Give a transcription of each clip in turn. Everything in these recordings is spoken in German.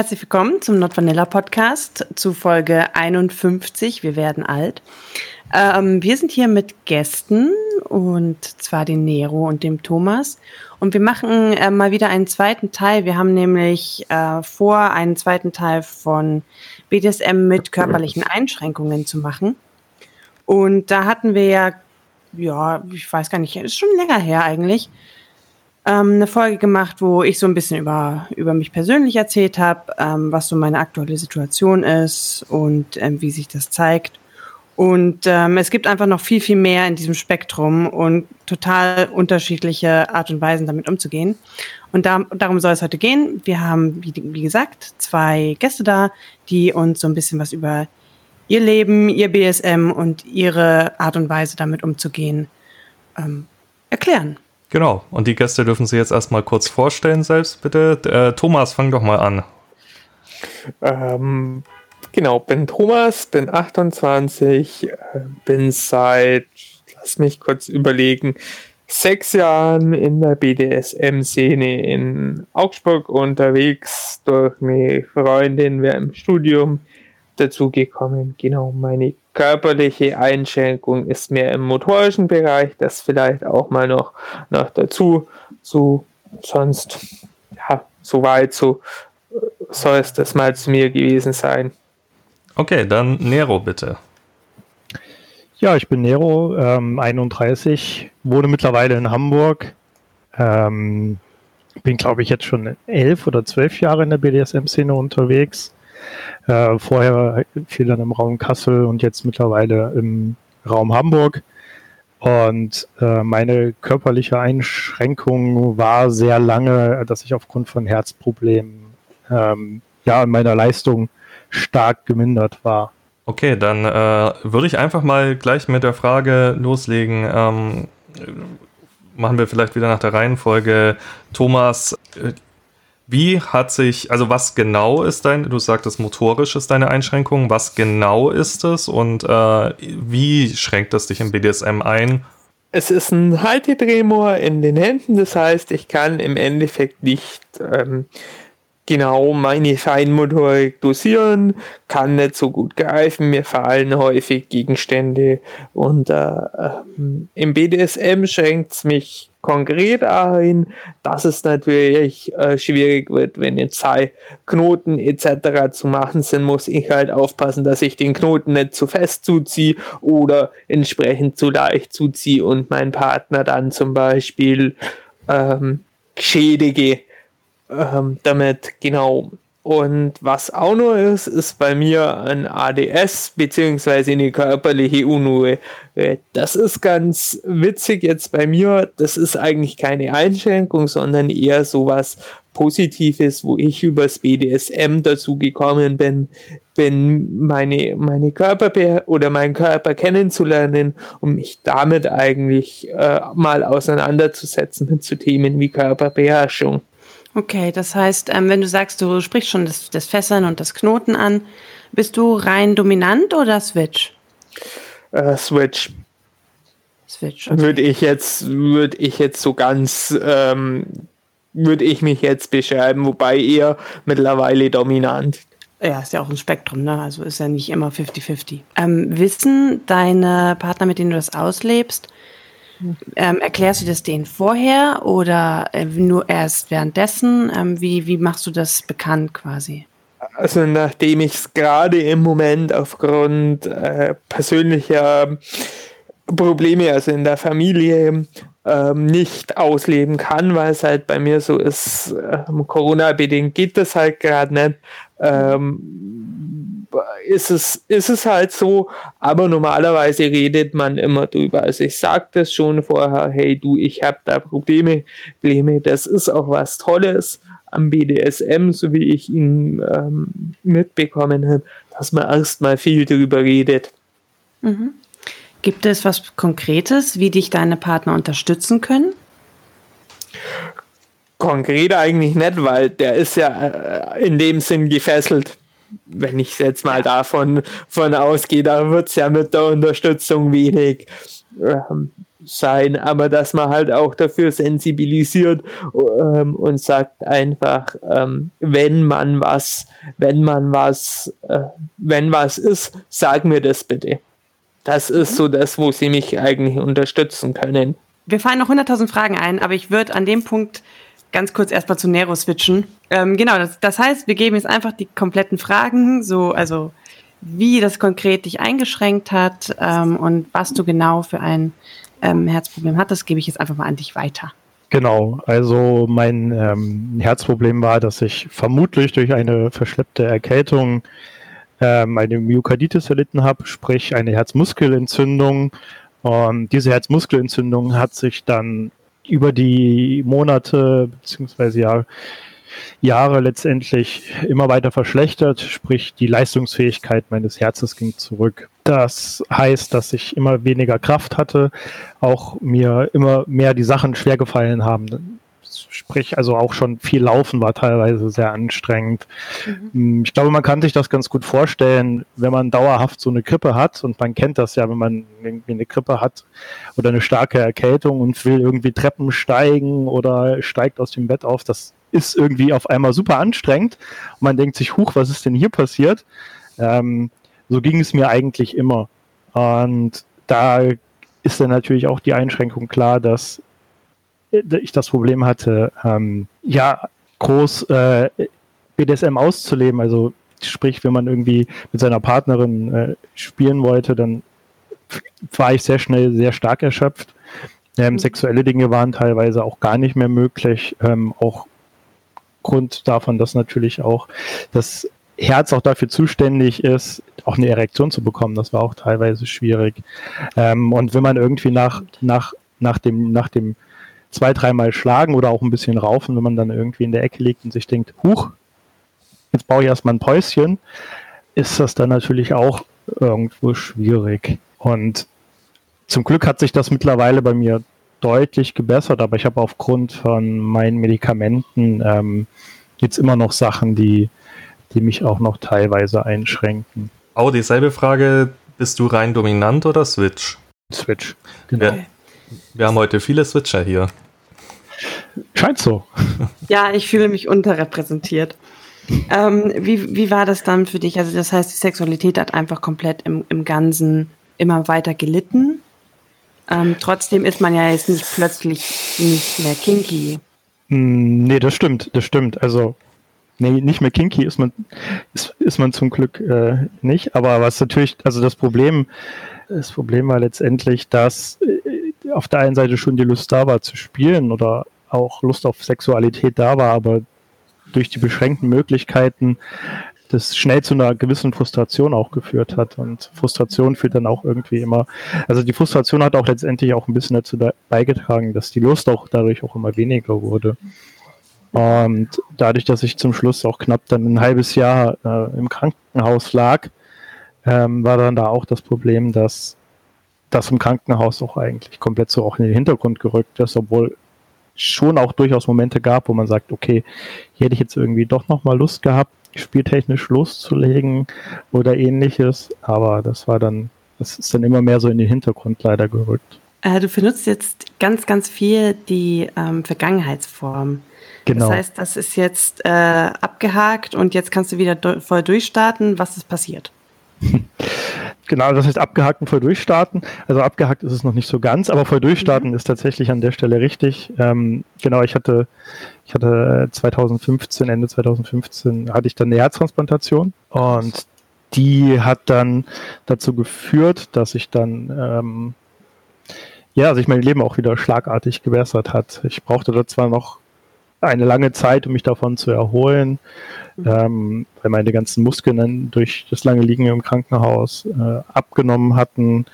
Herzlich willkommen zum Not Vanilla Podcast zu Folge 51. Wir werden alt. Ähm, wir sind hier mit Gästen und zwar den Nero und dem Thomas. Und wir machen äh, mal wieder einen zweiten Teil. Wir haben nämlich äh, vor, einen zweiten Teil von BDSM mit körperlichen Einschränkungen zu machen. Und da hatten wir ja, ja, ich weiß gar nicht, ist schon länger her eigentlich, ähm, eine Folge gemacht, wo ich so ein bisschen über, über mich persönlich erzählt habe, ähm, was so meine aktuelle Situation ist und ähm, wie sich das zeigt. Und ähm, es gibt einfach noch viel, viel mehr in diesem Spektrum und total unterschiedliche Art und Weisen, damit umzugehen. Und da, darum soll es heute gehen. Wir haben, wie, wie gesagt, zwei Gäste da, die uns so ein bisschen was über ihr Leben, ihr BSM und ihre Art und Weise, damit umzugehen, ähm, erklären. Genau, und die Gäste dürfen Sie jetzt erstmal kurz vorstellen, selbst bitte. Äh, Thomas, fang doch mal an. Ähm, genau, bin Thomas, bin 28, äh, bin seit, lass mich kurz überlegen, sechs Jahren in der BDSM-Szene in Augsburg unterwegs, durch eine Freundin, wir im Studium dazugekommen. Genau, meine körperliche Einschränkung ist mehr im motorischen Bereich, das vielleicht auch mal noch, noch dazu. So, sonst, ja, soweit, so soll es das mal zu mir gewesen sein. Okay, dann Nero bitte. Ja, ich bin Nero, ähm, 31, wohne mittlerweile in Hamburg. Ähm, bin, glaube ich, jetzt schon elf oder zwölf Jahre in der BDSM-Szene unterwegs. Äh, vorher viel dann im Raum Kassel und jetzt mittlerweile im Raum Hamburg. Und äh, meine körperliche Einschränkung war sehr lange, dass ich aufgrund von Herzproblemen ähm, ja in meiner Leistung stark gemindert war. Okay, dann äh, würde ich einfach mal gleich mit der Frage loslegen. Ähm, machen wir vielleicht wieder nach der Reihenfolge. Thomas, äh, wie hat sich, also was genau ist dein, du sagtest motorisch ist deine Einschränkung, was genau ist es und äh, wie schränkt es dich im BDSM ein? Es ist ein Haltedrehmoor in den Händen, das heißt, ich kann im Endeffekt nicht ähm, genau meine Feinmotorik dosieren, kann nicht so gut greifen, mir fallen häufig Gegenstände und äh, ähm, im BDSM schränkt es mich konkret ein, dass es natürlich äh, schwierig wird, wenn jetzt zwei Knoten etc. zu machen sind, muss ich halt aufpassen, dass ich den Knoten nicht zu fest zuziehe oder entsprechend zu leicht zuziehe und meinen Partner dann zum Beispiel ähm, schädige ähm, damit genau und was auch noch ist, ist bei mir ein ADS beziehungsweise eine körperliche Unruhe. Äh, das ist ganz witzig jetzt bei mir. Das ist eigentlich keine Einschränkung, sondern eher sowas Positives, wo ich übers BDSM dazu gekommen bin, bin meine, meine Körper oder meinen Körper kennenzulernen, um mich damit eigentlich äh, mal auseinanderzusetzen mit zu Themen wie Körperbeherrschung. Okay, das heißt, ähm, wenn du sagst, du sprichst schon das, das Fesseln und das Knoten an, bist du rein dominant oder Switch? Uh, Switch. Switch. Okay. Würde ich jetzt, würde ich jetzt so ganz, ähm, würde ich mich jetzt beschreiben, wobei eher mittlerweile dominant. Ja, ist ja auch ein Spektrum, ne? Also ist ja nicht immer 50-50. Ähm, wissen deine Partner, mit denen du das auslebst, ähm, erklärst du das denen vorher oder äh, nur erst währenddessen? Ähm, wie, wie machst du das bekannt quasi? Also nachdem ich es gerade im Moment aufgrund äh, persönlicher Probleme, also in der Familie, ähm, nicht ausleben kann, weil es halt bei mir so ist, ähm, Corona-bedingt geht das halt gerade nicht. Ist es, ist es halt so, aber normalerweise redet man immer drüber. Also ich sage das schon vorher, hey du, ich habe da Probleme, Probleme, das ist auch was Tolles am BDSM, so wie ich ihn ähm, mitbekommen habe, dass man erstmal viel drüber redet. Mhm. Gibt es was Konkretes, wie dich deine Partner unterstützen können? Konkret eigentlich nicht, weil der ist ja äh, in dem Sinn gefesselt. Wenn ich jetzt mal davon von ausgehe, da wird es ja mit der Unterstützung wenig. Ähm, sein, aber dass man halt auch dafür sensibilisiert ähm, und sagt einfach, ähm, wenn man was, wenn man was, äh, wenn was ist, sag mir das bitte. Das ist so das, wo sie mich eigentlich unterstützen können. Wir fallen noch 100.000 Fragen ein, aber ich würde an dem Punkt ganz kurz erstmal zu Nero switchen. Ähm, genau, das, das heißt, wir geben jetzt einfach die kompletten Fragen, so, also wie das konkret dich eingeschränkt hat ähm, und was du genau für ein ähm, Herzproblem hattest, gebe ich jetzt einfach mal an dich weiter. Genau, also mein ähm, Herzproblem war, dass ich vermutlich durch eine verschleppte Erkältung ähm, eine Myokarditis erlitten habe, sprich eine Herzmuskelentzündung. Und diese Herzmuskelentzündung hat sich dann über die Monate beziehungsweise ja Jahre letztendlich immer weiter verschlechtert, sprich die Leistungsfähigkeit meines Herzens ging zurück. Das heißt, dass ich immer weniger Kraft hatte, auch mir immer mehr die Sachen schwer gefallen haben. Sprich, also auch schon viel Laufen war teilweise sehr anstrengend. Mhm. Ich glaube, man kann sich das ganz gut vorstellen, wenn man dauerhaft so eine Grippe hat und man kennt das ja, wenn man irgendwie eine Grippe hat oder eine starke Erkältung und will irgendwie Treppen steigen oder steigt aus dem Bett auf. Das ist irgendwie auf einmal super anstrengend und man denkt sich, huch, was ist denn hier passiert? Ähm, so ging es mir eigentlich immer. Und da ist dann natürlich auch die Einschränkung klar, dass ich das Problem hatte, ähm, ja, groß äh, BDSM auszuleben. Also sprich, wenn man irgendwie mit seiner Partnerin äh, spielen wollte, dann war ich sehr schnell sehr stark erschöpft. Ähm, mhm. Sexuelle Dinge waren teilweise auch gar nicht mehr möglich. Ähm, auch Grund davon, dass natürlich auch das Herz auch dafür zuständig ist, auch eine Erektion zu bekommen. Das war auch teilweise schwierig. Ähm, und wenn man irgendwie nach, nach, nach dem, nach dem zwei, dreimal schlagen oder auch ein bisschen raufen, wenn man dann irgendwie in der Ecke liegt und sich denkt, huch, jetzt baue ich erstmal ein Päuschen, ist das dann natürlich auch irgendwo schwierig. Und zum Glück hat sich das mittlerweile bei mir deutlich gebessert, aber ich habe aufgrund von meinen Medikamenten ähm, jetzt immer noch Sachen, die, die mich auch noch teilweise einschränken. Oh, dieselbe Frage, bist du rein dominant oder Switch? Switch, genau. Wir, wir haben heute viele Switcher hier. Scheint so. Ja, ich fühle mich unterrepräsentiert. Ähm, wie, wie war das dann für dich? Also das heißt, die Sexualität hat einfach komplett im, im Ganzen immer weiter gelitten. Ähm, trotzdem ist man ja jetzt nicht plötzlich nicht mehr kinky. Hm, nee, das stimmt, das stimmt. Also, nee, nicht mehr kinky ist man, ist, ist man zum Glück äh, nicht. Aber was natürlich, also das Problem, das Problem war letztendlich, dass äh, auf der einen Seite schon die Lust da war zu spielen oder auch Lust auf Sexualität da war, aber durch die beschränkten Möglichkeiten das schnell zu einer gewissen Frustration auch geführt hat. Und Frustration führt dann auch irgendwie immer, also die Frustration hat auch letztendlich auch ein bisschen dazu beigetragen, dass die Lust auch dadurch auch immer weniger wurde. Und dadurch, dass ich zum Schluss auch knapp dann ein halbes Jahr äh, im Krankenhaus lag, ähm, war dann da auch das Problem, dass das im Krankenhaus auch eigentlich komplett so auch in den Hintergrund gerückt ist, obwohl schon auch durchaus Momente gab, wo man sagt, okay, hier hätte ich jetzt irgendwie doch nochmal Lust gehabt, spieltechnisch loszulegen oder ähnliches. Aber das war dann, das ist dann immer mehr so in den Hintergrund leider gerückt. Äh, du benutzt jetzt ganz, ganz viel die ähm, Vergangenheitsform. Genau. Das heißt, das ist jetzt äh, abgehakt und jetzt kannst du wieder do voll durchstarten. Was ist passiert? Genau, das heißt abgehakt und voll durchstarten. Also abgehakt ist es noch nicht so ganz, aber voll durchstarten mhm. ist tatsächlich an der Stelle richtig. Ähm, genau, ich hatte, ich hatte 2015, Ende 2015 hatte ich dann eine Herztransplantation und die hat dann dazu geführt, dass ich dann ähm, ja, sich mein Leben auch wieder schlagartig gebessert hat. Ich brauchte da zwar noch eine lange Zeit, um mich davon zu erholen, mhm. ähm, weil meine ganzen Muskeln dann durch das lange Liegen im Krankenhaus äh, abgenommen hatten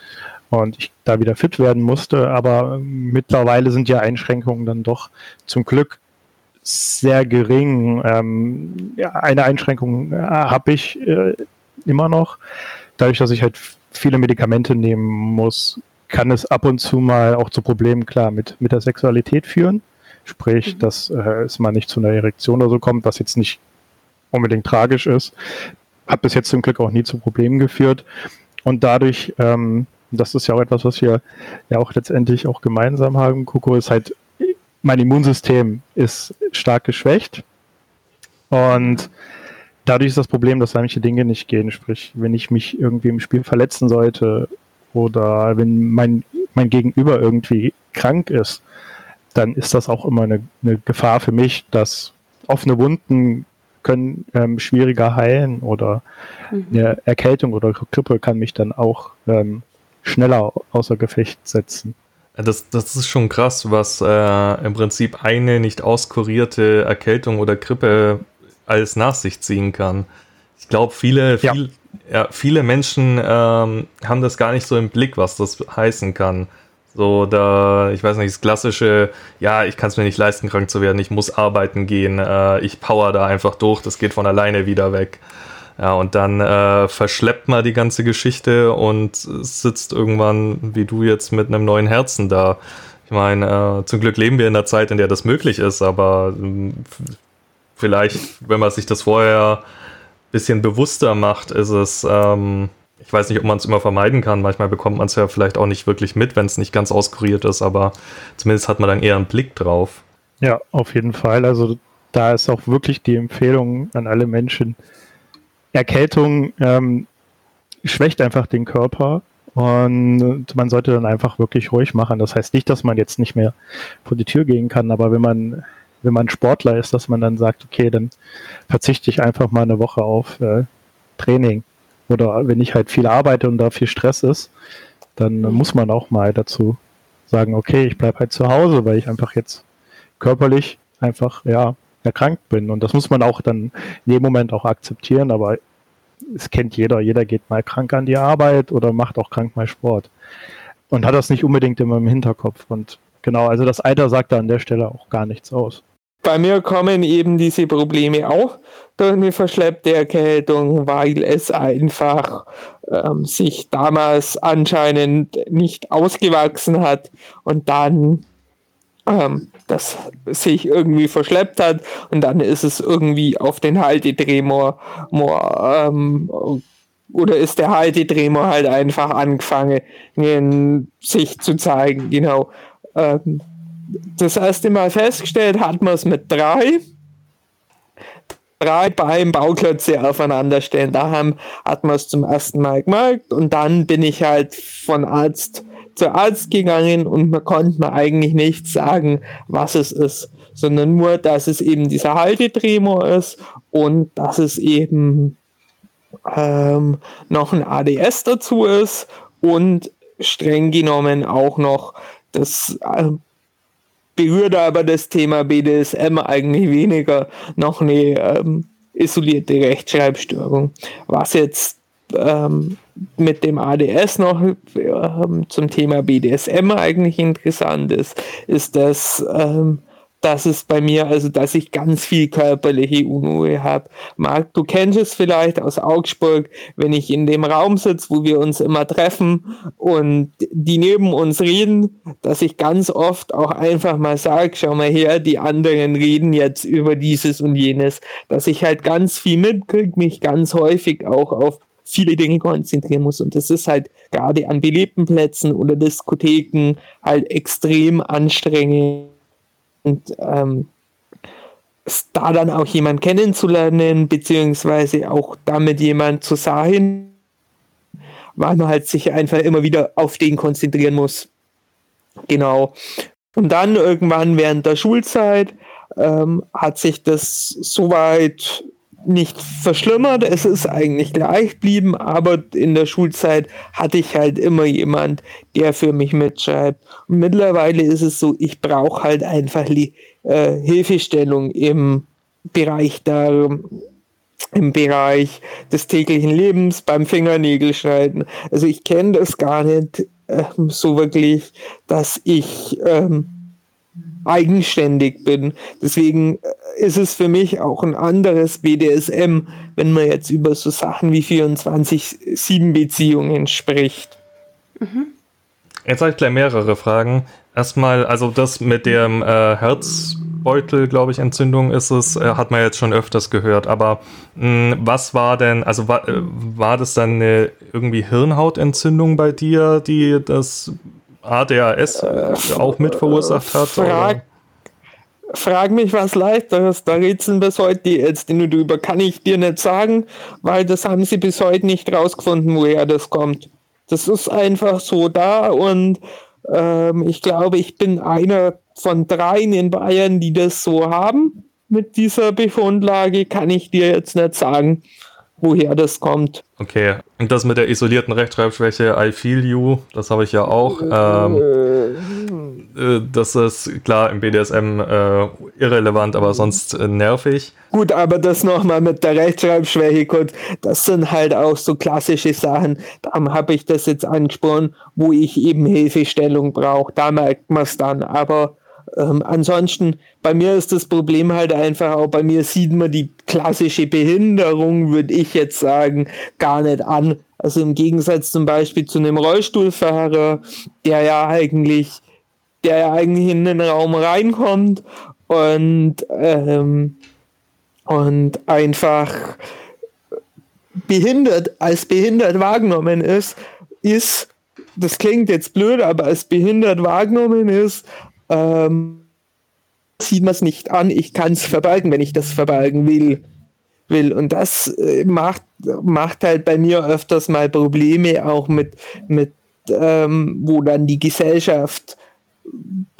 und ich da wieder fit werden musste. Aber mittlerweile sind ja Einschränkungen dann doch zum Glück sehr gering. Ähm, ja, eine Einschränkung äh, habe ich äh, immer noch. Dadurch, dass ich halt viele Medikamente nehmen muss, kann es ab und zu mal auch zu Problemen klar mit, mit der Sexualität führen. Sprich, mhm. dass äh, es mal nicht zu einer Erektion oder so kommt, was jetzt nicht unbedingt tragisch ist. Hat bis jetzt zum Glück auch nie zu Problemen geführt. Und dadurch ähm, das ist ja auch etwas, was wir ja auch letztendlich auch gemeinsam haben. Coco ist halt, mein Immunsystem ist stark geschwächt. Und dadurch ist das Problem, dass manche Dinge nicht gehen. Sprich, wenn ich mich irgendwie im Spiel verletzen sollte oder wenn mein, mein Gegenüber irgendwie krank ist, dann ist das auch immer eine, eine Gefahr für mich, dass offene Wunden können ähm, schwieriger heilen oder mhm. eine Erkältung oder Grippe kann mich dann auch ähm, schneller außer Gefecht setzen. Das, das ist schon krass, was äh, im Prinzip eine nicht auskurierte Erkältung oder Grippe alles nach sich ziehen kann. Ich glaube, viele, ja. Viel, ja, viele Menschen ähm, haben das gar nicht so im Blick, was das heißen kann. So, da, ich weiß nicht, das klassische, ja, ich kann es mir nicht leisten, krank zu werden, ich muss arbeiten gehen, äh, ich power da einfach durch, das geht von alleine wieder weg. Ja, und dann äh, verschleppt man die ganze Geschichte und sitzt irgendwann, wie du jetzt, mit einem neuen Herzen da. Ich meine, äh, zum Glück leben wir in einer Zeit, in der das möglich ist, aber äh, vielleicht, wenn man sich das vorher ein bisschen bewusster macht, ist es, ähm, ich weiß nicht, ob man es immer vermeiden kann. Manchmal bekommt man es ja vielleicht auch nicht wirklich mit, wenn es nicht ganz auskuriert ist, aber zumindest hat man dann eher einen Blick drauf. Ja, auf jeden Fall. Also da ist auch wirklich die Empfehlung an alle Menschen. Erkältung ähm, schwächt einfach den Körper und man sollte dann einfach wirklich ruhig machen. Das heißt nicht, dass man jetzt nicht mehr vor die Tür gehen kann, aber wenn man wenn man Sportler ist, dass man dann sagt, okay, dann verzichte ich einfach mal eine Woche auf äh, Training oder wenn ich halt viel arbeite und da viel Stress ist, dann mhm. muss man auch mal dazu sagen, okay, ich bleibe halt zu Hause, weil ich einfach jetzt körperlich einfach, ja, erkrankt bin. Und das muss man auch dann in dem Moment auch akzeptieren, aber es kennt jeder. Jeder geht mal krank an die Arbeit oder macht auch krank mal Sport. Und hat das nicht unbedingt immer im Hinterkopf. Und genau, also das Alter sagt da an der Stelle auch gar nichts aus. Bei mir kommen eben diese Probleme auch durch eine verschleppte Erkältung, weil es einfach ähm, sich damals anscheinend nicht ausgewachsen hat und dann ähm, das sich irgendwie verschleppt hat und dann ist es irgendwie auf den Haltedrehmoor ähm, oder ist der Haltedrehmoor halt einfach angefangen, sich zu zeigen, genau. Ähm, das erste Mal festgestellt hat man es mit drei. Drei Beine Bauklötze aufeinander stellen. Da hat man es zum ersten Mal gemerkt und dann bin ich halt von Arzt zu Arzt gegangen und man konnte mir eigentlich nicht sagen, was es ist, sondern nur, dass es eben dieser Haltetremor ist und dass es eben ähm, noch ein ADS dazu ist und streng genommen auch noch das berührt aber das Thema BDSM eigentlich weniger noch eine ähm, isolierte Rechtschreibstörung. Was jetzt ähm, mit dem ADS noch ähm, zum Thema BDSM eigentlich interessant ist, ist, dass ähm, das ist bei mir, also dass ich ganz viel körperliche Unruhe habe. Marc, du kennst es vielleicht aus Augsburg, wenn ich in dem Raum sitze, wo wir uns immer treffen und die neben uns reden, dass ich ganz oft auch einfach mal sage, schau mal her, die anderen reden jetzt über dieses und jenes, dass ich halt ganz viel mitkriege, mich ganz häufig auch auf viele Dinge konzentrieren muss. Und das ist halt gerade an belebten Plätzen oder Diskotheken halt extrem anstrengend und ähm, da dann auch jemand kennenzulernen, beziehungsweise auch damit jemand zu sein, weil man halt sich einfach immer wieder auf den konzentrieren muss. Genau. Und dann irgendwann während der Schulzeit ähm, hat sich das soweit nicht verschlimmert, es ist eigentlich gleich geblieben, aber in der Schulzeit hatte ich halt immer jemand, der für mich mitschreibt. Und mittlerweile ist es so, ich brauche halt einfach die äh, Hilfestellung im Bereich der im Bereich des täglichen Lebens, beim Fingernägelschneiden. Also ich kenne das gar nicht äh, so wirklich, dass ich ähm, eigenständig bin. Deswegen äh, ist es für mich auch ein anderes BDSM, wenn man jetzt über so Sachen wie 24-7-Beziehungen spricht. Mhm. Jetzt habe ich gleich mehrere Fragen. Erstmal, also das mit dem äh, Herz, Bauchbeutel, glaube ich, Entzündung ist es, äh, hat man jetzt schon öfters gehört. Aber mh, was war denn, also war, äh, war das dann eine irgendwie Hirnhautentzündung bei dir, die das ADHS äh, auch mit verursacht hat? Frag, frag mich was leichteres, da rätseln bis heute die Ärzte nur drüber. Kann ich dir nicht sagen, weil das haben sie bis heute nicht rausgefunden, woher das kommt. Das ist einfach so da und ähm, ich glaube, ich bin einer von dreien in Bayern, die das so haben. Mit dieser Befundlage kann ich dir jetzt nicht sagen, woher das kommt. Okay, und das mit der isolierten Rechtschreibschwäche, I feel you, das habe ich ja auch. Ähm, äh, das ist klar im BDSM äh, irrelevant, aber sonst äh, nervig. Gut, aber das nochmal mit der Rechtschreibschwäche, gut, das sind halt auch so klassische Sachen. Darum habe ich das jetzt angesprochen, wo ich eben Hilfestellung brauche. Da merkt man es dann. Aber ähm, ansonsten, bei mir ist das Problem halt einfach auch, bei mir sieht man die klassische Behinderung, würde ich jetzt sagen, gar nicht an. Also im Gegensatz zum Beispiel zu einem Rollstuhlfahrer, der ja eigentlich, der ja eigentlich in den Raum reinkommt und, ähm, und einfach behindert, als behindert wahrgenommen ist, ist, das klingt jetzt blöd, aber als behindert wahrgenommen ist, ähm, sieht man es nicht an, ich kann es verbergen, wenn ich das verbergen will. will. Und das äh, macht, macht halt bei mir öfters mal Probleme, auch mit, mit ähm, wo dann die Gesellschaft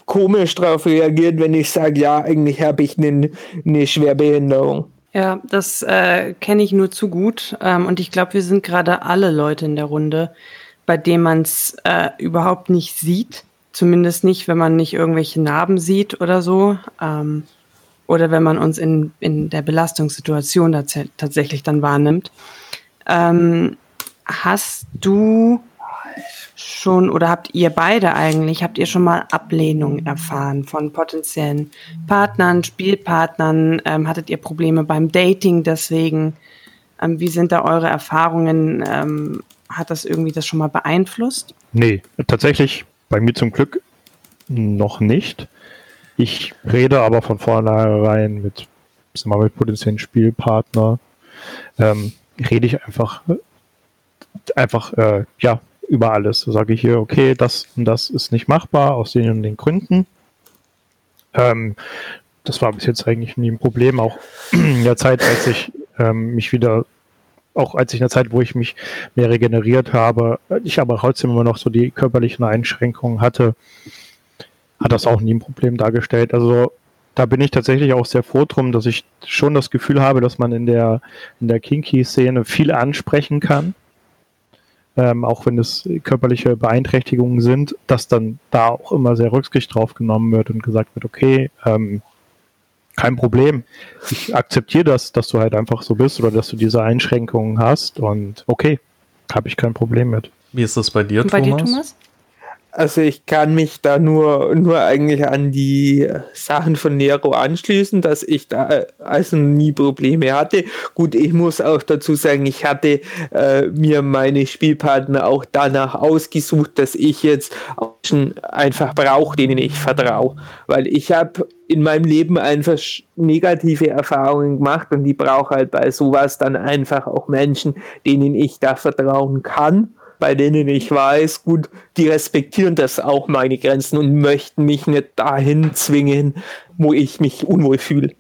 komisch darauf reagiert, wenn ich sage, ja, eigentlich habe ich eine ne Schwerbehinderung. Ja, das äh, kenne ich nur zu gut. Ähm, und ich glaube, wir sind gerade alle Leute in der Runde, bei denen man es äh, überhaupt nicht sieht. Zumindest nicht, wenn man nicht irgendwelche Narben sieht oder so. Ähm, oder wenn man uns in, in der Belastungssituation tatsächlich dann wahrnimmt. Ähm, hast du schon oder habt ihr beide eigentlich, habt ihr schon mal Ablehnung erfahren von potenziellen Partnern, Spielpartnern? Ähm, hattet ihr Probleme beim Dating deswegen? Ähm, wie sind da eure Erfahrungen? Ähm, hat das irgendwie das schon mal beeinflusst? Nee, tatsächlich bei mir zum Glück noch nicht. Ich rede aber von vornherein mit, mit potenziellen Spielpartner, ähm, rede ich einfach, einfach, äh, ja, über alles. So sage ich hier, okay, das und das ist nicht machbar aus den und den Gründen. Ähm, das war bis jetzt eigentlich nie ein Problem, auch in der Zeit, als ich ähm, mich wieder auch als ich in der Zeit, wo ich mich mehr regeneriert habe, ich aber trotzdem immer noch so die körperlichen Einschränkungen hatte, hat das auch nie ein Problem dargestellt. Also da bin ich tatsächlich auch sehr froh drum, dass ich schon das Gefühl habe, dass man in der, in der Kinky-Szene viel ansprechen kann. Ähm, auch wenn es körperliche Beeinträchtigungen sind, dass dann da auch immer sehr Rücksicht drauf genommen wird und gesagt wird, okay, ähm, kein Problem. Ich akzeptiere das, dass du halt einfach so bist oder dass du diese Einschränkungen hast und okay, habe ich kein Problem mit. Wie ist das bei dir, bei Thomas? Dir, Thomas? Also ich kann mich da nur, nur eigentlich an die Sachen von Nero anschließen, dass ich da also nie Probleme hatte. Gut, ich muss auch dazu sagen, ich hatte äh, mir meine Spielpartner auch danach ausgesucht, dass ich jetzt einfach brauche, denen ich vertraue. Weil ich habe in meinem Leben einfach negative Erfahrungen gemacht und ich brauche halt bei sowas dann einfach auch Menschen, denen ich da vertrauen kann bei denen ich weiß, gut, die respektieren das auch meine Grenzen und möchten mich nicht dahin zwingen, wo ich mich unwohl fühle.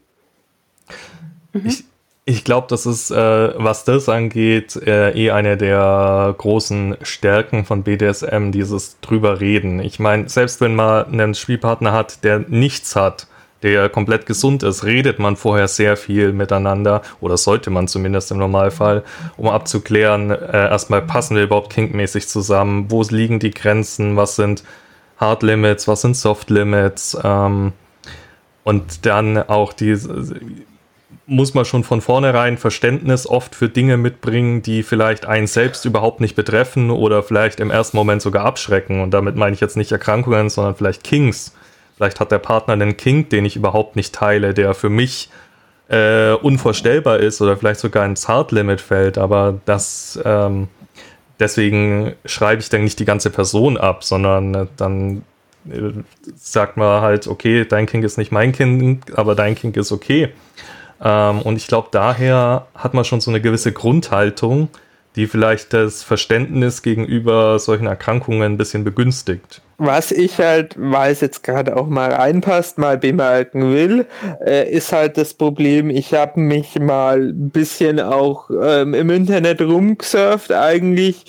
Mhm. Ich, ich glaube, das ist, äh, was das angeht, äh, eh eine der großen Stärken von BDSM, dieses drüber reden. Ich meine, selbst wenn man einen Spielpartner hat, der nichts hat, der komplett gesund ist, redet man vorher sehr viel miteinander oder sollte man zumindest im Normalfall, um abzuklären, äh, erstmal passen wir überhaupt kinkmäßig zusammen, wo liegen die Grenzen, was sind Hard Limits, was sind Soft Limits? Ähm, und dann auch die muss man schon von vornherein Verständnis oft für Dinge mitbringen, die vielleicht einen selbst überhaupt nicht betreffen oder vielleicht im ersten Moment sogar abschrecken. Und damit meine ich jetzt nicht Erkrankungen, sondern vielleicht Kings Vielleicht hat der Partner einen Kink, den ich überhaupt nicht teile, der für mich äh, unvorstellbar ist oder vielleicht sogar ins Hard-Limit fällt, aber das ähm, deswegen schreibe ich dann nicht die ganze Person ab, sondern äh, dann sagt man halt, okay, dein Kind ist nicht mein Kind, aber dein Kind ist okay. Ähm, und ich glaube, daher hat man schon so eine gewisse Grundhaltung, die vielleicht das Verständnis gegenüber solchen Erkrankungen ein bisschen begünstigt. Was ich halt, weil es jetzt gerade auch mal reinpasst, mal bemerken will, äh, ist halt das Problem, ich habe mich mal ein bisschen auch ähm, im Internet rumgesurft, eigentlich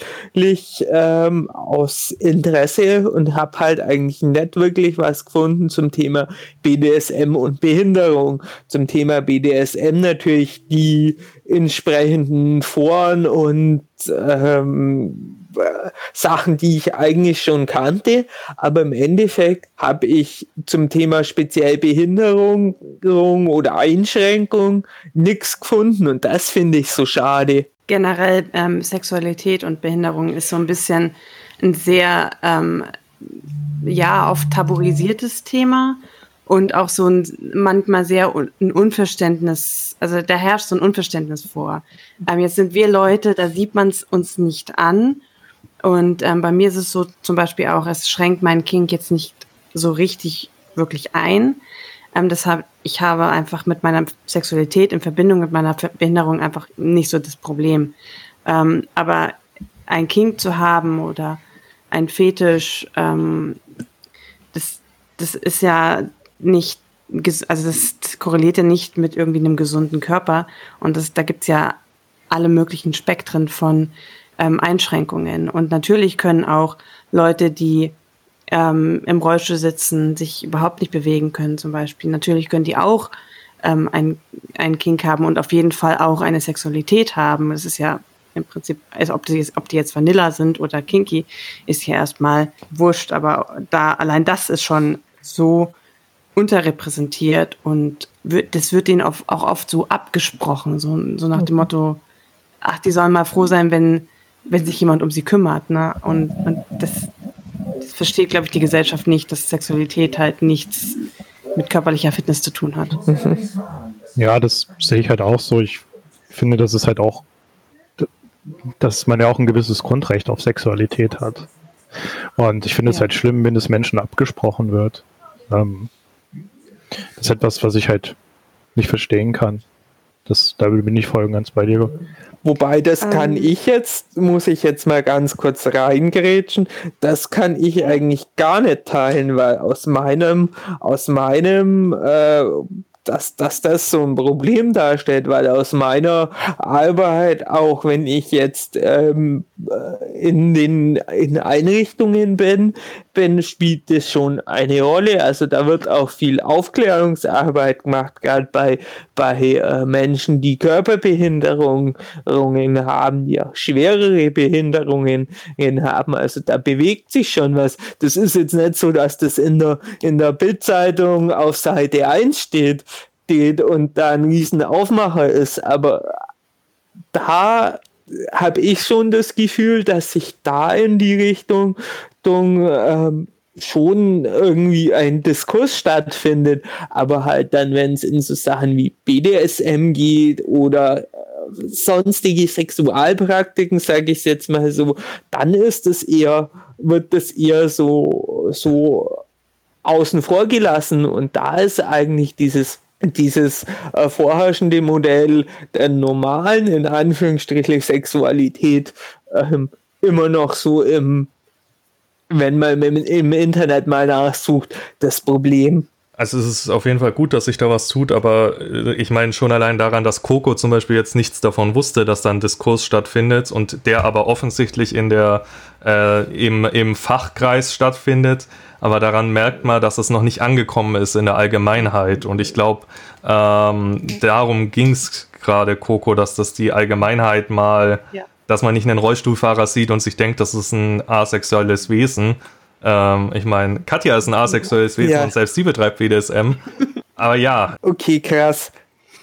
ähm, aus Interesse und habe halt eigentlich nicht wirklich was gefunden zum Thema BDSM und Behinderung. Zum Thema BDSM natürlich die entsprechenden Foren und ähm, Sachen, die ich eigentlich schon kannte, aber im Endeffekt habe ich zum Thema speziell Behinderung oder Einschränkung nichts gefunden und das finde ich so schade. Generell ähm, Sexualität und Behinderung ist so ein bisschen ein sehr ähm, ja oft tabuisiertes Thema und auch so ein manchmal sehr ein Unverständnis, also da herrscht so ein Unverständnis vor. Ähm, jetzt sind wir Leute, da sieht man es uns nicht an und ähm, bei mir ist es so zum Beispiel auch, es schränkt mein Kind jetzt nicht so richtig wirklich ein. Ähm, deshalb, ich habe einfach mit meiner Sexualität in Verbindung mit meiner Behinderung einfach nicht so das Problem. Ähm, aber ein Kind zu haben oder ein Fetisch, ähm, das, das ist ja nicht, also das korreliert ja nicht mit irgendwie einem gesunden Körper. Und das, da gibt's ja alle möglichen Spektren von ähm, Einschränkungen. Und natürlich können auch Leute, die ähm, im Rollstuhl sitzen, sich überhaupt nicht bewegen können, zum Beispiel. Natürlich können die auch ähm, ein, ein Kink haben und auf jeden Fall auch eine Sexualität haben. Das ist ja im Prinzip, also ob, die, ob die jetzt Vanilla sind oder kinky, ist ja erstmal wurscht, aber da allein das ist schon so unterrepräsentiert und wird, das wird ihnen auch oft so abgesprochen, so, so nach dem mhm. Motto, ach, die sollen mal froh sein, wenn wenn sich jemand um sie kümmert. Ne? Und, und das, das versteht, glaube ich, die Gesellschaft nicht, dass Sexualität halt nichts mit körperlicher Fitness zu tun hat. Ja, das sehe ich halt auch so. Ich finde, dass es halt auch, dass man ja auch ein gewisses Grundrecht auf Sexualität hat. Und ich finde ja. es halt schlimm, wenn es Menschen abgesprochen wird. Ähm, das ist etwas, was ich halt nicht verstehen kann. Das, da bin ich voll und ganz bei dir. Wobei, das ähm. kann ich jetzt, muss ich jetzt mal ganz kurz reingrätschen, das kann ich eigentlich gar nicht teilen, weil aus meinem, aus meinem äh, dass, dass das so ein Problem darstellt, weil aus meiner Arbeit, auch wenn ich jetzt ähm, äh, in den in Einrichtungen bin, bin, spielt das schon eine Rolle. Also da wird auch viel Aufklärungsarbeit gemacht, gerade bei, bei äh, Menschen, die Körperbehinderungen haben, die auch schwerere Behinderungen haben. Also da bewegt sich schon was. Das ist jetzt nicht so, dass das in der, in der Bildzeitung auf Seite 1 steht, steht und da ein riesen Aufmacher ist, aber da habe ich schon das Gefühl, dass sich da in die Richtung ähm, schon irgendwie ein Diskurs stattfindet, aber halt dann, wenn es in so Sachen wie BDSM geht oder äh, sonstige Sexualpraktiken, sage ich jetzt mal so, dann ist es eher, wird das eher so, so außen vor gelassen. Und da ist eigentlich dieses dieses äh, vorherrschende Modell der normalen, in Anführungsstrichen, Sexualität ähm, immer noch so im, wenn man im, im Internet mal nachsucht, das Problem. Also es ist auf jeden Fall gut, dass sich da was tut, aber äh, ich meine schon allein daran, dass Coco zum Beispiel jetzt nichts davon wusste, dass da ein Diskurs stattfindet und der aber offensichtlich in der äh, im, im Fachkreis stattfindet. Aber daran merkt man, dass es noch nicht angekommen ist in der Allgemeinheit. Und ich glaube, ähm, darum ging es gerade, Coco, dass das die Allgemeinheit mal, ja. dass man nicht einen Rollstuhlfahrer sieht und sich denkt, das ist ein asexuelles Wesen, ähm, ich meine, Katja ist ein asexuelles Wesen ja. und selbst sie betreibt BDSM. Aber ja. Okay, krass.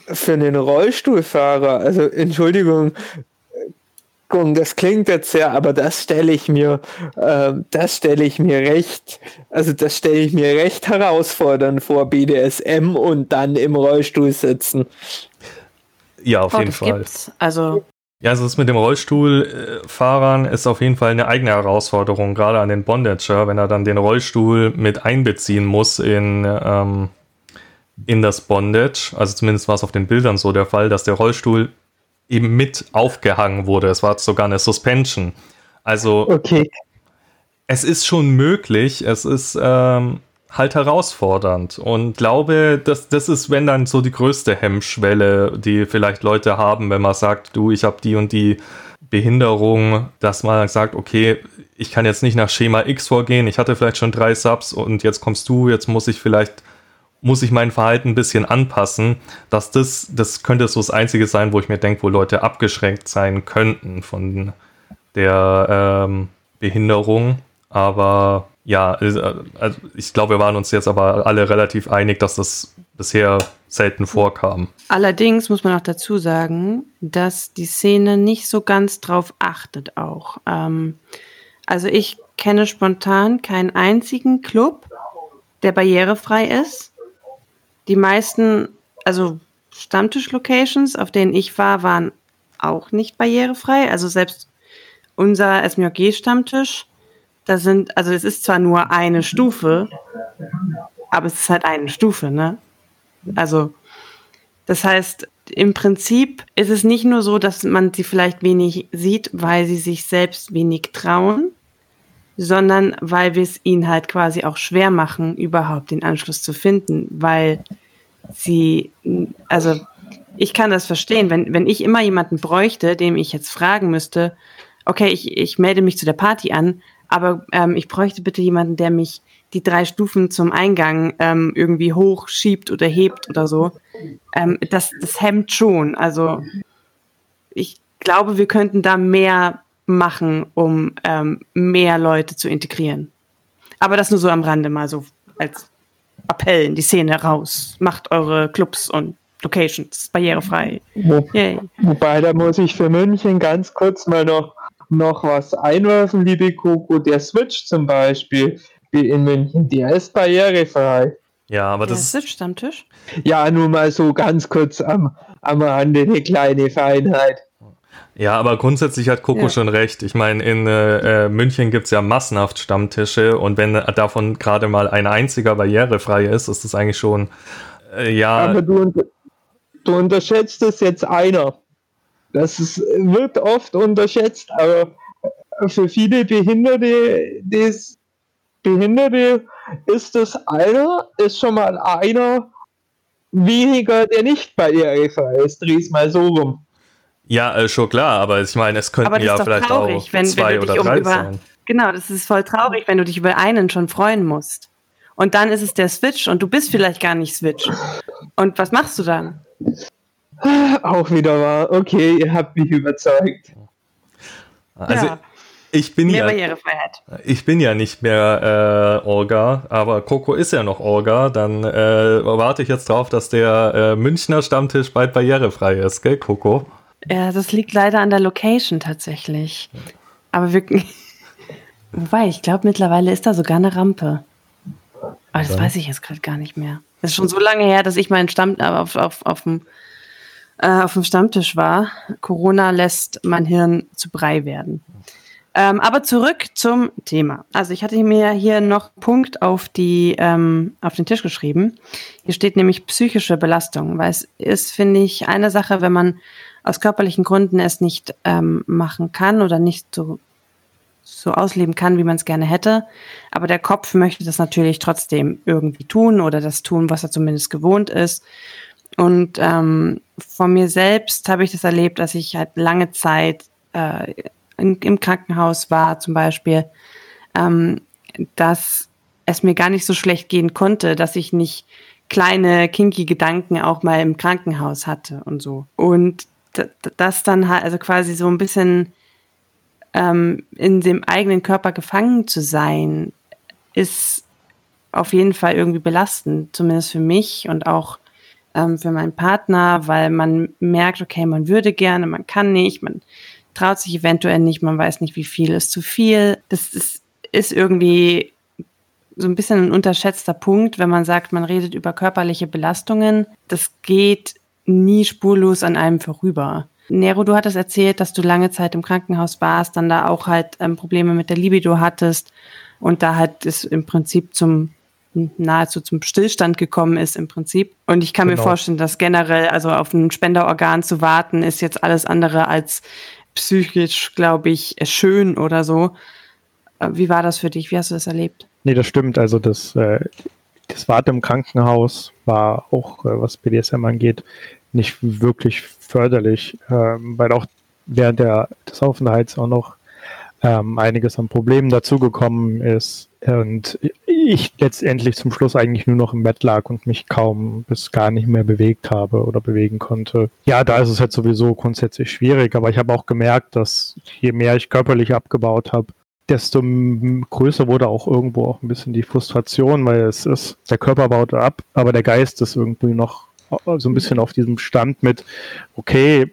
Für einen Rollstuhlfahrer, also Entschuldigung, das klingt jetzt sehr, aber das stelle ich mir, äh, das stelle ich mir recht, also das stelle ich mir recht herausfordernd vor, BDSM und dann im Rollstuhl sitzen. Ja, auf oh, jeden Fall. Gibt's. Also Ja, also das mit dem Rollstuhlfahrern ist auf jeden Fall eine eigene Herausforderung, gerade an den Bondager, wenn er dann den Rollstuhl mit einbeziehen muss in, ähm, in das Bondage. Also zumindest war es auf den Bildern so der Fall, dass der Rollstuhl eben mit aufgehangen wurde. Es war sogar eine Suspension. Also Okay. es ist schon möglich, es ist ähm, halt herausfordernd und glaube, dass das ist, wenn dann so die größte Hemmschwelle, die vielleicht Leute haben, wenn man sagt, du, ich habe die und die Behinderung, dass man sagt, okay, ich kann jetzt nicht nach Schema X vorgehen, ich hatte vielleicht schon drei Subs und jetzt kommst du, jetzt muss ich vielleicht muss ich mein Verhalten ein bisschen anpassen, dass das, das könnte so das Einzige sein, wo ich mir denke, wo Leute abgeschränkt sein könnten von der ähm, Behinderung. Aber ja, also ich glaube, wir waren uns jetzt aber alle relativ einig, dass das bisher selten vorkam. Allerdings muss man auch dazu sagen, dass die Szene nicht so ganz drauf achtet auch. Ähm, also ich kenne spontan keinen einzigen Club, der barrierefrei ist. Die meisten, also Stammtisch-Locations, auf denen ich war, waren auch nicht barrierefrei. Also selbst unser SMJG-Stammtisch, da sind, also es ist zwar nur eine Stufe, aber es ist halt eine Stufe, ne? Also, das heißt, im Prinzip ist es nicht nur so, dass man sie vielleicht wenig sieht, weil sie sich selbst wenig trauen, sondern weil wir es ihnen halt quasi auch schwer machen, überhaupt den Anschluss zu finden, weil sie, also ich kann das verstehen, wenn, wenn ich immer jemanden bräuchte, dem ich jetzt fragen müsste, okay, ich, ich melde mich zu der Party an, aber ähm, ich bräuchte bitte jemanden, der mich die drei Stufen zum Eingang ähm, irgendwie hochschiebt oder hebt oder so. Ähm, das, das hemmt schon. Also ich glaube, wir könnten da mehr machen, um ähm, mehr Leute zu integrieren. Aber das nur so am Rande mal so als Appell in die Szene raus. Macht eure Clubs und Locations barrierefrei. Wo, wobei, da muss ich für München ganz kurz mal noch, noch was einwerfen, liebe Coco. Der Switch zum Beispiel wie in München, der ist barrierefrei. Ja, aber Der das Sitz-Stammtisch? Ja, nur mal so ganz kurz am, am Rande eine kleine Feinheit. Ja, aber grundsätzlich hat Coco Ja. schon recht. Ich meine, in äh, äh, München gibt's ja massenhaft Stammtische und wenn davon gerade mal ein einziger barrierefrei ist, ist das eigentlich schon, äh, ja, Aber du, du unterschätzt es jetzt einer. Das ist, wird oft unterschätzt, aber für viele Behinderte, des Behinderte ist das einer, ist schon mal einer weniger, der nicht barrierefrei ist. Dreh's mal so rum. ja, äh, schon klar, aber ich meine, es könnten ja vielleicht traurig, auch wenn, zwei wenn oder um drei über. sein. Genau, das ist voll traurig, wenn du dich über einen schon freuen musst. Und dann ist es der Switch und du bist vielleicht gar nicht Switch. Und was machst du dann? Auch wieder wahr. Okay, ihr habt mich überzeugt. Also ja, ich bin mehr ja, Barrierefreiheit. ich bin ja nicht mehr äh, Orga, aber Coco ist ja noch Orga. Dann äh, warte ich jetzt drauf, dass der äh, Münchner Stammtisch bald barrierefrei ist, gell, Coco? Ja, das liegt leider an der Location tatsächlich. Aber wirklich. Wobei, ich glaube, mittlerweile ist da sogar eine Rampe. Aber das weiß ich jetzt gerade gar nicht mehr. Das ist schon so lange her, dass ich meinen Stamm äh, auf, auf, auf, dem, äh, auf dem Stammtisch war. Corona lässt mein Hirn zu Brei werden. Ähm, aber zurück zum Thema. Also ich hatte mir hier noch Punkt auf, die, ähm, auf den Tisch geschrieben. Hier steht nämlich psychische Belastung, weil es ist, finde ich, eine Sache, wenn man aus körperlichen Gründen es nicht ähm, machen kann oder nicht so, so ausleben kann, wie man es gerne hätte. Aber der Kopf möchte das natürlich trotzdem irgendwie tun oder das tun, was er zumindest gewohnt ist. Und ähm, von mir selbst habe ich das erlebt, dass ich halt lange Zeit äh, in, im Krankenhaus war, zum Beispiel, ähm, dass es mir gar nicht so schlecht gehen konnte, dass ich nicht kleine kinky Gedanken auch mal im Krankenhaus hatte und so. Und das dann halt, also quasi so ein bisschen ähm, in dem eigenen Körper gefangen zu sein, ist auf jeden Fall irgendwie belastend, zumindest für mich und auch ähm, für meinen Partner, weil man merkt, okay, man würde gerne, man kann nicht, man traut sich eventuell nicht, man weiß nicht, wie viel ist zu viel. Das ist, ist irgendwie so ein bisschen ein unterschätzter Punkt, wenn man sagt, man redet über körperliche Belastungen. Das geht nie spurlos an einem vorüber. Nero, du hattest erzählt, dass du lange Zeit im Krankenhaus warst, dann da auch halt ähm, Probleme mit der Libido hattest und da halt es im Prinzip zum nahezu zum Stillstand gekommen ist im Prinzip. Und ich kann genau. mir vorstellen, dass generell, also auf ein Spenderorgan zu warten, ist jetzt alles andere als psychisch, glaube ich, schön oder so. Äh, wie war das für dich? Wie hast du das erlebt? Nee, das stimmt. Also das, äh, das Warten im Krankenhaus war auch, äh, was BDSM angeht, nicht wirklich förderlich, ähm, weil auch während der, des Aufenthalts auch noch ähm, einiges an Problemen dazugekommen ist und ich letztendlich zum Schluss eigentlich nur noch im Bett lag und mich kaum bis gar nicht mehr bewegt habe oder bewegen konnte. Ja, da ist es halt sowieso grundsätzlich schwierig, aber ich habe auch gemerkt, dass je mehr ich körperlich abgebaut habe, desto größer wurde auch irgendwo auch ein bisschen die Frustration, weil es ist, der Körper baut ab, aber der Geist ist irgendwie noch so ein bisschen auf diesem Stand mit, okay,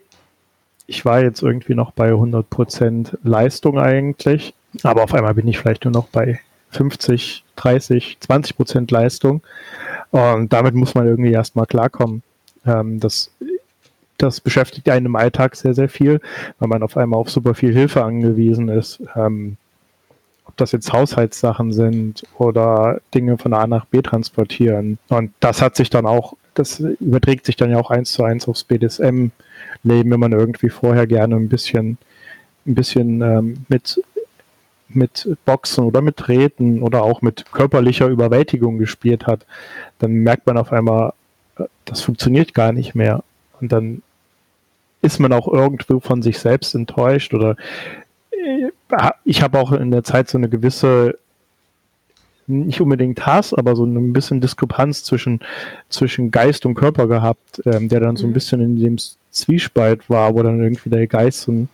ich war jetzt irgendwie noch bei 100% Leistung eigentlich, aber auf einmal bin ich vielleicht nur noch bei 50, 30, 20% Leistung und damit muss man irgendwie erstmal klarkommen. Ähm, das, das beschäftigt einen im Alltag sehr, sehr viel, weil man auf einmal auf super viel Hilfe angewiesen ist. Ähm, ob das jetzt Haushaltssachen sind oder Dinge von A nach B transportieren. Und das hat sich dann auch das überträgt sich dann ja auch eins zu eins aufs BDSM-Leben, wenn man irgendwie vorher gerne ein bisschen, ein bisschen ähm, mit, mit Boxen oder mit Treten oder auch mit körperlicher Überwältigung gespielt hat, dann merkt man auf einmal, äh, das funktioniert gar nicht mehr. Und dann ist man auch irgendwo von sich selbst enttäuscht oder äh, ich habe auch in der Zeit so eine gewisse nicht unbedingt Hass, aber so ein bisschen Diskrepanz zwischen, zwischen Geist und Körper gehabt, ähm, der dann so ein mhm. bisschen in dem Zwiespalt war, wo dann irgendwie der Geist und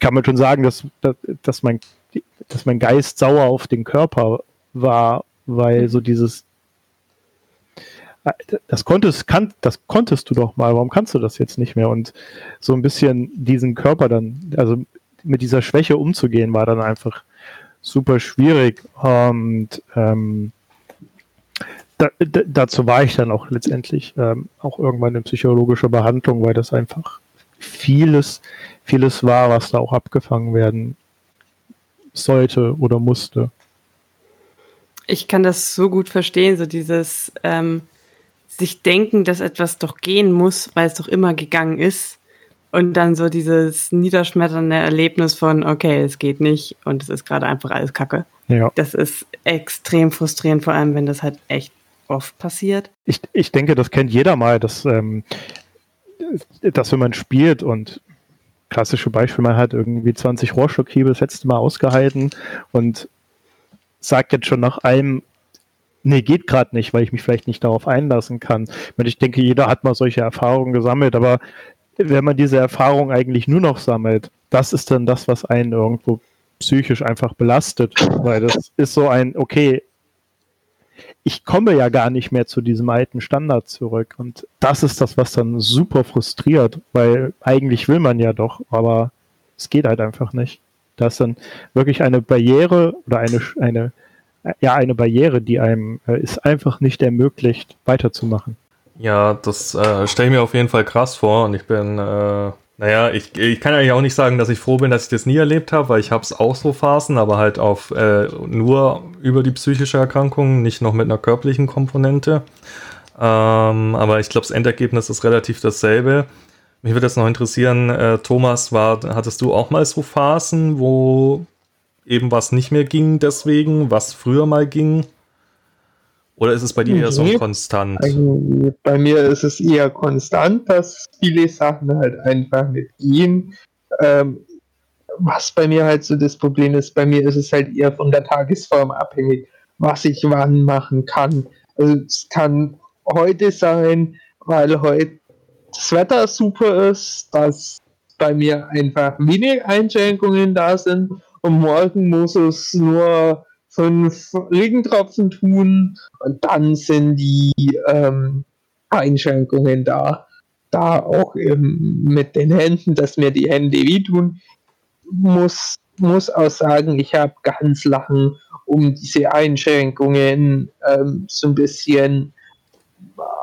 kann man schon sagen, dass, dass, dass, mein, dass mein Geist sauer auf den Körper war, weil so dieses das konntest, kann, das konntest du doch mal, warum kannst du das jetzt nicht mehr? Und so ein bisschen diesen Körper dann, also mit dieser Schwäche umzugehen, war dann einfach super schwierig. Und ähm, da, da, dazu war ich dann auch letztendlich ähm, auch irgendwann in psychologischer Behandlung, weil das einfach vieles, vieles war, was da auch abgefangen werden sollte oder musste. Ich kann das so gut verstehen, so dieses ähm, sich denken, dass etwas doch gehen muss, weil es doch immer gegangen ist und dann so dieses niederschmetternde Erlebnis von, okay, es geht nicht und es ist gerade einfach alles Kacke. Ja. Das ist extrem frustrierend, vor allem wenn das halt echt oft passiert. Ich, ich denke, das kennt jeder mal, dass, ähm, dass wenn man spielt und klassische Beispiel, man hat irgendwie 20 Rohrstockhiebe das letzte Mal ausgehalten und sagt jetzt schon nach einem, nee, geht gerade nicht, weil ich mich vielleicht nicht darauf einlassen kann. Ich denke, jeder hat mal solche Erfahrungen gesammelt, aber wenn man diese Erfahrung eigentlich nur noch sammelt, das ist dann das, was einen irgendwo psychisch einfach belastet, weil das ist so ein, okay, ich komme ja gar nicht mehr zu diesem alten Standard zurück. Und das ist das, was dann super frustriert, weil eigentlich will man ja doch, aber es geht halt einfach nicht. Da ist dann wirklich eine Barriere oder eine, eine, ja, eine Barriere, die einem äh, ist einfach nicht ermöglicht, weiterzumachen. Ja, das äh, stelle ich mir auf jeden Fall krass vor und ich bin, äh, naja, ich, ich kann eigentlich auch nicht sagen, dass ich froh bin, dass ich das nie erlebt habe, weil ich habe es auch so Phasen, aber halt auf äh, nur über die psychische Erkrankung, nicht noch mit einer körperlichen Komponente. Ähm, aber ich glaube, das Endergebnis ist relativ dasselbe. Mich würde jetzt noch interessieren, äh, Thomas, war, hattest du auch mal so Phasen, wo eben was nicht mehr ging deswegen, was früher mal ging? Oder ist es bei dir eher so konstant? Also bei mir ist es eher konstant, dass viele Sachen halt einfach nicht gehen. Ähm, was bei mir halt so das Problem ist, bei mir ist es halt eher von der Tagesform abhängig, was ich wann machen kann. Also es kann heute sein, weil heute das Wetter super ist, dass bei mir einfach wenig Einschränkungen da sind und morgen muss es nur fünf Regentropfen tun und dann sind die ähm, Einschränkungen da. Da auch mit den Händen, dass mir die Hände wehtun, muss, muss auch sagen, ich habe ganz lang, um diese Einschränkungen ähm, so ein bisschen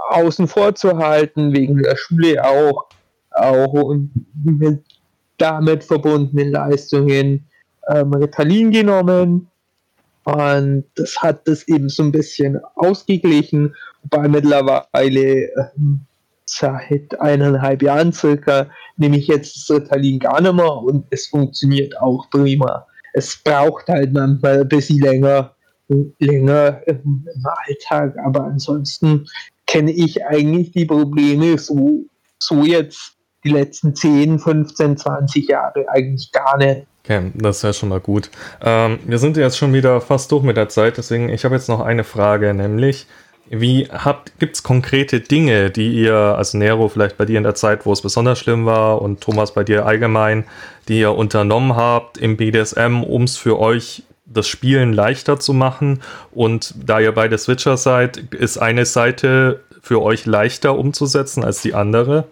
außen vor zu halten, wegen der Schule auch, auch mit damit verbundenen Leistungen ähm, Ritalin genommen. Und das hat das eben so ein bisschen ausgeglichen, wobei mittlerweile ähm, seit eineinhalb Jahren circa nehme ich jetzt das Ritalin gar nicht mehr und es funktioniert auch prima. Es braucht halt manchmal ein bisschen länger, länger im, im Alltag, aber ansonsten kenne ich eigentlich die Probleme so, so jetzt die letzten 10, 15, 20 Jahre eigentlich gar nicht. Okay, das ist ja schon mal gut. Ähm, wir sind jetzt schon wieder fast durch mit der Zeit, deswegen ich habe jetzt noch eine Frage, nämlich wie habt gibt's konkrete Dinge, die ihr, also Nero vielleicht bei dir in der Zeit, wo es besonders schlimm war und Thomas bei dir allgemein, die ihr unternommen habt im BDSM, um es für euch das Spielen leichter zu machen und da ihr beide Switcher seid, ist eine Seite für euch leichter umzusetzen als die andere?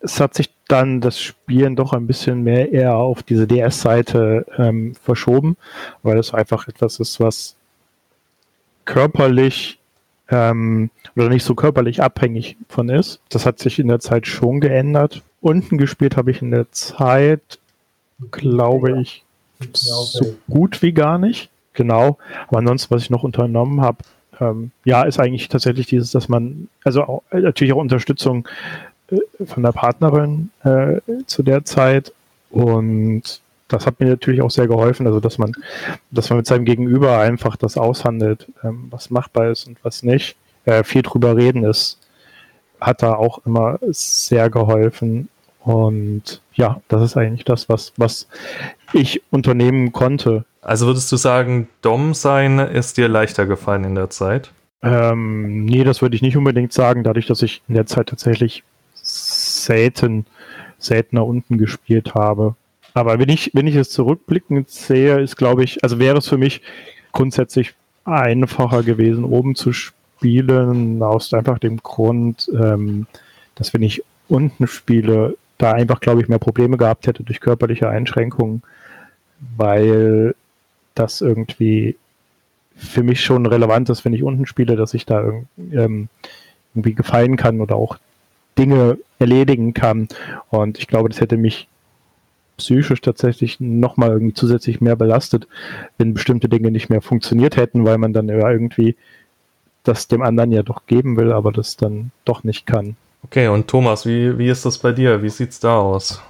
Es hat sich dann das Spielen doch ein bisschen mehr eher auf diese DS-Seite ähm, verschoben, weil es einfach etwas ist, was körperlich ähm, oder nicht so körperlich abhängig von ist. Das hat sich in der Zeit schon geändert. Unten gespielt habe ich in der Zeit, glaube ich, so gut wie gar nicht. Genau. Aber ansonsten, was ich noch unternommen habe, ähm, ja, ist eigentlich tatsächlich dieses, dass man, also auch, natürlich auch Unterstützung von der Partnerin äh, zu der Zeit und das hat mir natürlich auch sehr geholfen, also dass man, dass man mit seinem Gegenüber einfach das aushandelt, ähm, was machbar ist und was nicht. Äh, viel drüber reden ist, hat da auch immer sehr geholfen. Und ja, das ist eigentlich das, was, was ich unternehmen konnte. Also würdest du sagen, Dom sein ist dir leichter gefallen in der Zeit? Ähm, nee, das würde ich nicht unbedingt sagen, dadurch, dass ich in der Zeit tatsächlich selten, seltener unten gespielt habe. Aber wenn ich, wenn ich es zurückblickend sehe, ist, glaube ich, also wäre es für mich grundsätzlich einfacher gewesen, oben zu spielen, aus einfach dem Grund, ähm, dass wenn ich unten spiele, da einfach, glaube ich, mehr Probleme gehabt hätte durch körperliche Einschränkungen, weil das irgendwie für mich schon relevant ist, wenn ich unten spiele, dass ich da ähm, irgendwie gefallen kann oder auch Dinge erledigen kann. Und ich glaube, das hätte mich psychisch tatsächlich nochmal irgendwie zusätzlich mehr belastet, wenn bestimmte Dinge nicht mehr funktioniert hätten, weil man dann ja irgendwie das dem anderen ja doch geben will, aber das dann doch nicht kann. Okay, und Thomas, wie, wie ist das bei dir? Wie sieht's da aus?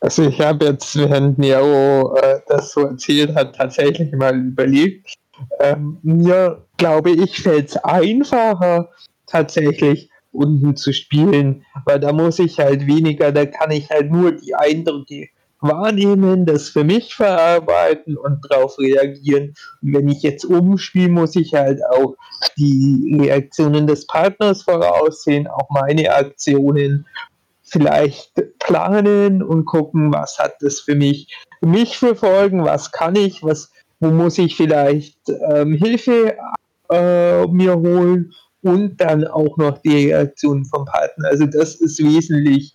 Also ich habe jetzt, während Nero äh, das so erzählt hat, tatsächlich mal überlegt. Ähm, mir, glaube ich, fällt es einfacher, tatsächlich unten zu spielen, weil da muss ich halt weniger, da kann ich halt nur die Eindrücke wahrnehmen, das für mich verarbeiten und darauf reagieren. Und wenn ich jetzt umspiele, muss ich halt auch die Reaktionen des Partners voraussehen, auch meine Aktionen vielleicht planen und gucken, was hat das für mich, für mich für Folgen, was kann ich, was, wo muss ich vielleicht ähm, Hilfe äh, mir holen und dann auch noch die Reaktion vom Partner. Also das ist wesentlich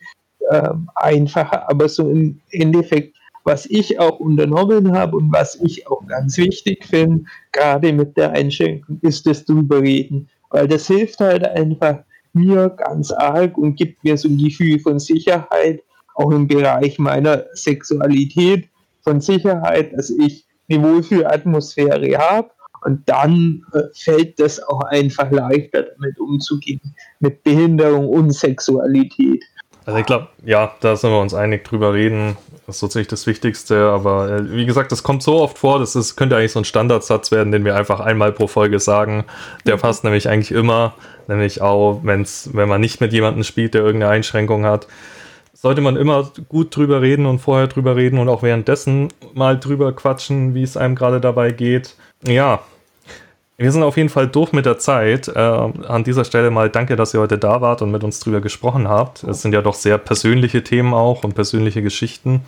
ähm, einfacher, aber so im Endeffekt, was ich auch unternommen habe und was ich auch ganz wichtig finde, gerade mit der Einschränkung, ist das drüber reden, weil das hilft halt einfach mir ganz arg und gibt mir so ein Gefühl von Sicherheit, auch im Bereich meiner Sexualität, von Sicherheit, dass ich eine Wohlfühlatmosphäre habe und dann äh, fällt das auch einfach leichter, damit umzugehen, mit Behinderung und Sexualität. Also ich glaube, ja, da sind wir uns einig drüber reden. Das ist sozusagen das Wichtigste. Aber äh, wie gesagt, das kommt so oft vor, das ist, könnte eigentlich so ein Standardsatz werden, den wir einfach einmal pro Folge sagen. Der mhm. passt nämlich eigentlich immer. Nämlich auch, wenn's, wenn man nicht mit jemandem spielt, der irgendeine Einschränkung hat, sollte man immer gut drüber reden und vorher drüber reden und auch währenddessen mal drüber quatschen, wie es einem gerade dabei geht. Ja, wir sind auf jeden Fall durch mit der Zeit. Äh, an dieser Stelle mal danke, dass ihr heute da wart und mit uns drüber gesprochen habt. Es sind ja doch sehr persönliche Themen auch und persönliche Geschichten.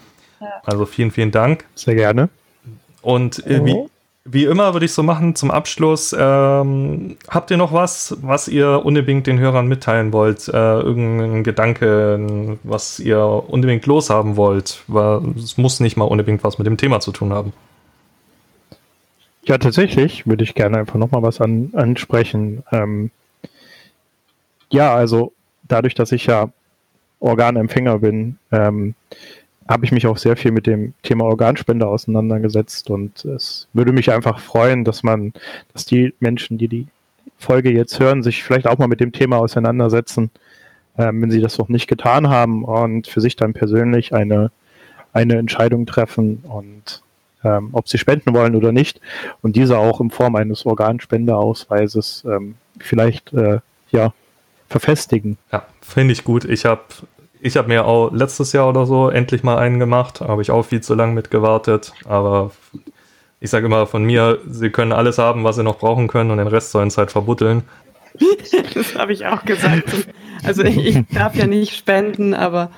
Also vielen, vielen Dank. Sehr gerne. Und äh, wie, wie immer würde ich so machen zum Abschluss. Ähm, habt ihr noch was, was ihr unbedingt den Hörern mitteilen wollt? Äh, irgendein Gedanke, was ihr unbedingt loshaben wollt? Es muss nicht mal unbedingt was mit dem Thema zu tun haben. Ja, tatsächlich würde ich gerne einfach nochmal was an, ansprechen. Ähm, ja, also dadurch, dass ich ja Organempfänger bin, ähm, habe ich mich auch sehr viel mit dem Thema Organspende auseinandergesetzt und es würde mich einfach freuen, dass man, dass die Menschen, die die Folge jetzt hören, sich vielleicht auch mal mit dem Thema auseinandersetzen, ähm, wenn sie das noch nicht getan haben und für sich dann persönlich eine, eine Entscheidung treffen und ähm, ob sie spenden wollen oder nicht und diese auch in Form eines Organspendeausweises ähm, vielleicht äh, ja verfestigen. Ja, finde ich gut. Ich habe ich habe mir auch letztes Jahr oder so endlich mal einen gemacht, habe ich auch viel zu lange mit gewartet, aber ich sage immer von mir, sie können alles haben, was sie noch brauchen können und den Rest sollen es halt verbuddeln. das habe ich auch gesagt. Also ich, ich, darf ja nicht spenden, aber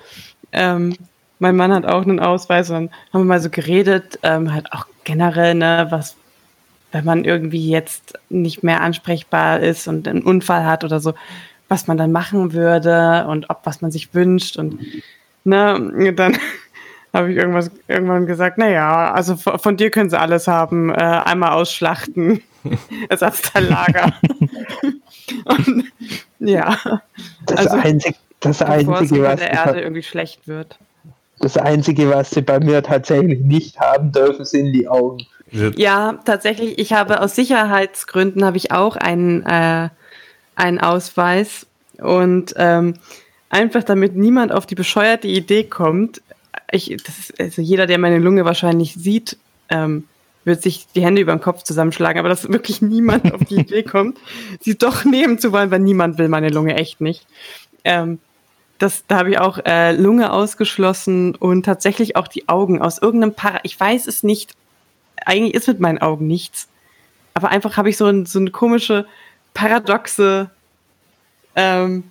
ähm, mein Mann hat auch einen Ausweis und haben wir mal so geredet, ähm, halt auch generell, ne, was, wenn man irgendwie jetzt nicht mehr ansprechbar ist und einen Unfall hat oder so, was man dann machen würde und ob was man sich wünscht und ne, dann habe ich irgendwas irgendwann gesagt, naja, also von, von dir können sie alles haben, äh, einmal ausschlachten, Ersatzteillager. und ja. Das also, einzige, das einzige was der Erde irgendwie schlecht wird. Das einzige, was sie bei mir tatsächlich nicht haben dürfen, sind die Augen. Ja, tatsächlich. Ich habe aus Sicherheitsgründen habe ich auch einen äh, einen Ausweis und ähm, einfach damit niemand auf die bescheuerte Idee kommt, ich, das ist, also jeder, der meine Lunge wahrscheinlich sieht, ähm, wird sich die Hände über den Kopf zusammenschlagen, aber dass wirklich niemand auf die Idee kommt, sie doch nehmen zu wollen, weil niemand will meine Lunge echt nicht. Ähm, das, da habe ich auch äh, Lunge ausgeschlossen und tatsächlich auch die Augen aus irgendeinem Para. Ich weiß es nicht. Eigentlich ist mit meinen Augen nichts. Aber einfach habe ich so, ein, so eine komische paradoxe ähm,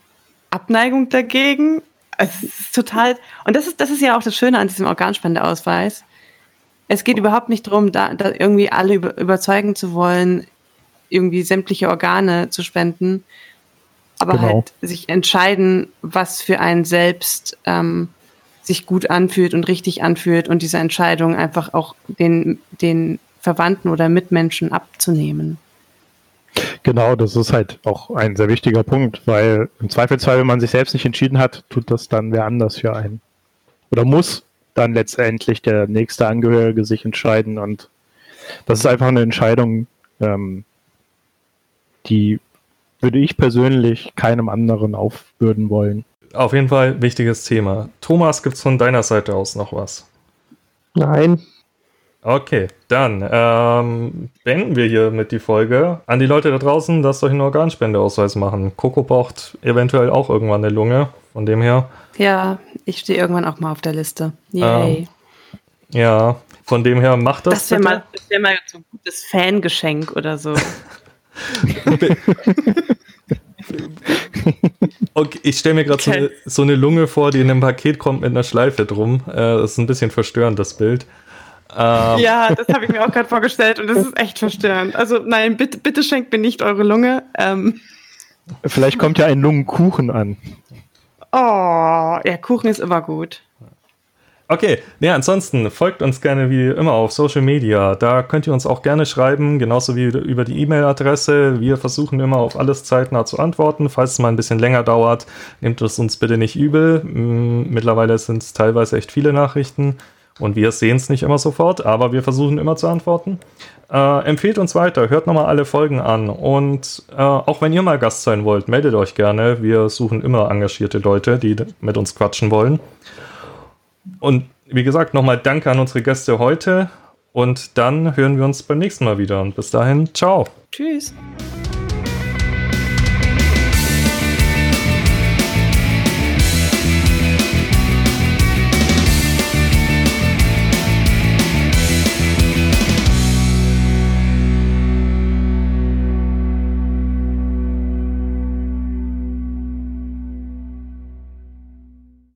Abneigung dagegen. Es ist total, und das ist, das ist ja auch das Schöne an diesem Organspendeausweis. Es geht überhaupt nicht darum, da, da irgendwie alle über, überzeugen zu wollen, irgendwie sämtliche Organe zu spenden, aber genau. halt sich entscheiden, was für einen selbst ähm, sich gut anfühlt und richtig anfühlt und diese Entscheidung einfach auch den, den Verwandten oder Mitmenschen abzunehmen. Genau, das ist halt auch ein sehr wichtiger Punkt, weil im Zweifelsfall, wenn man sich selbst nicht entschieden hat, tut das dann wer anders für einen. Oder muss dann letztendlich der nächste Angehörige sich entscheiden und das ist einfach eine Entscheidung, ähm, die würde ich persönlich keinem anderen aufbürden wollen. Auf jeden Fall wichtiges Thema. Thomas, gibt es von deiner Seite aus noch was? Nein, Okay, dann ähm, beenden wir hier mit die Folge. An die Leute da draußen, lasst euch einen Organspendeausweis machen. Coco braucht eventuell auch irgendwann eine Lunge, von dem her. Ja, ich stehe irgendwann auch mal auf der Liste. Yay. Ähm, ja, von dem her macht das. Das wäre mal, wär mal so ein gutes Fangeschenk oder so. okay, ich stelle mir gerade okay. so, so, eine Lunge vor, die in einem Paket kommt mit einer Schleife drum. Äh, das ist ein bisschen verstörend, das Bild. Ähm. Ja, das habe ich mir auch gerade vorgestellt und das ist echt verstörend. Also nein, bitte, bitte schenkt mir nicht eure Lunge. Ähm. Vielleicht kommt ja ein Lungenkuchen an. Oh, ja, Kuchen ist immer gut. Okay, ja, ansonsten folgt uns gerne wie immer auf Social Media. Da könnt ihr uns auch gerne schreiben, genauso wie über die E-Mail-Adresse. Wir versuchen immer auf alles zeitnah zu antworten. Falls es mal ein bisschen länger dauert, nehmt es uns bitte nicht übel. Mittlerweile sind es teilweise echt viele Nachrichten. Und wir sehen es nicht immer sofort, aber wir versuchen immer zu antworten. Äh, empfehlt uns weiter, hört nochmal alle Folgen an und äh, auch wenn ihr mal Gast sein wollt, meldet euch gerne. Wir suchen immer engagierte Leute, die mit uns quatschen wollen. Und wie gesagt, nochmal Danke an unsere Gäste heute und dann hören wir uns beim nächsten Mal wieder. Und bis dahin, ciao. Tschüss.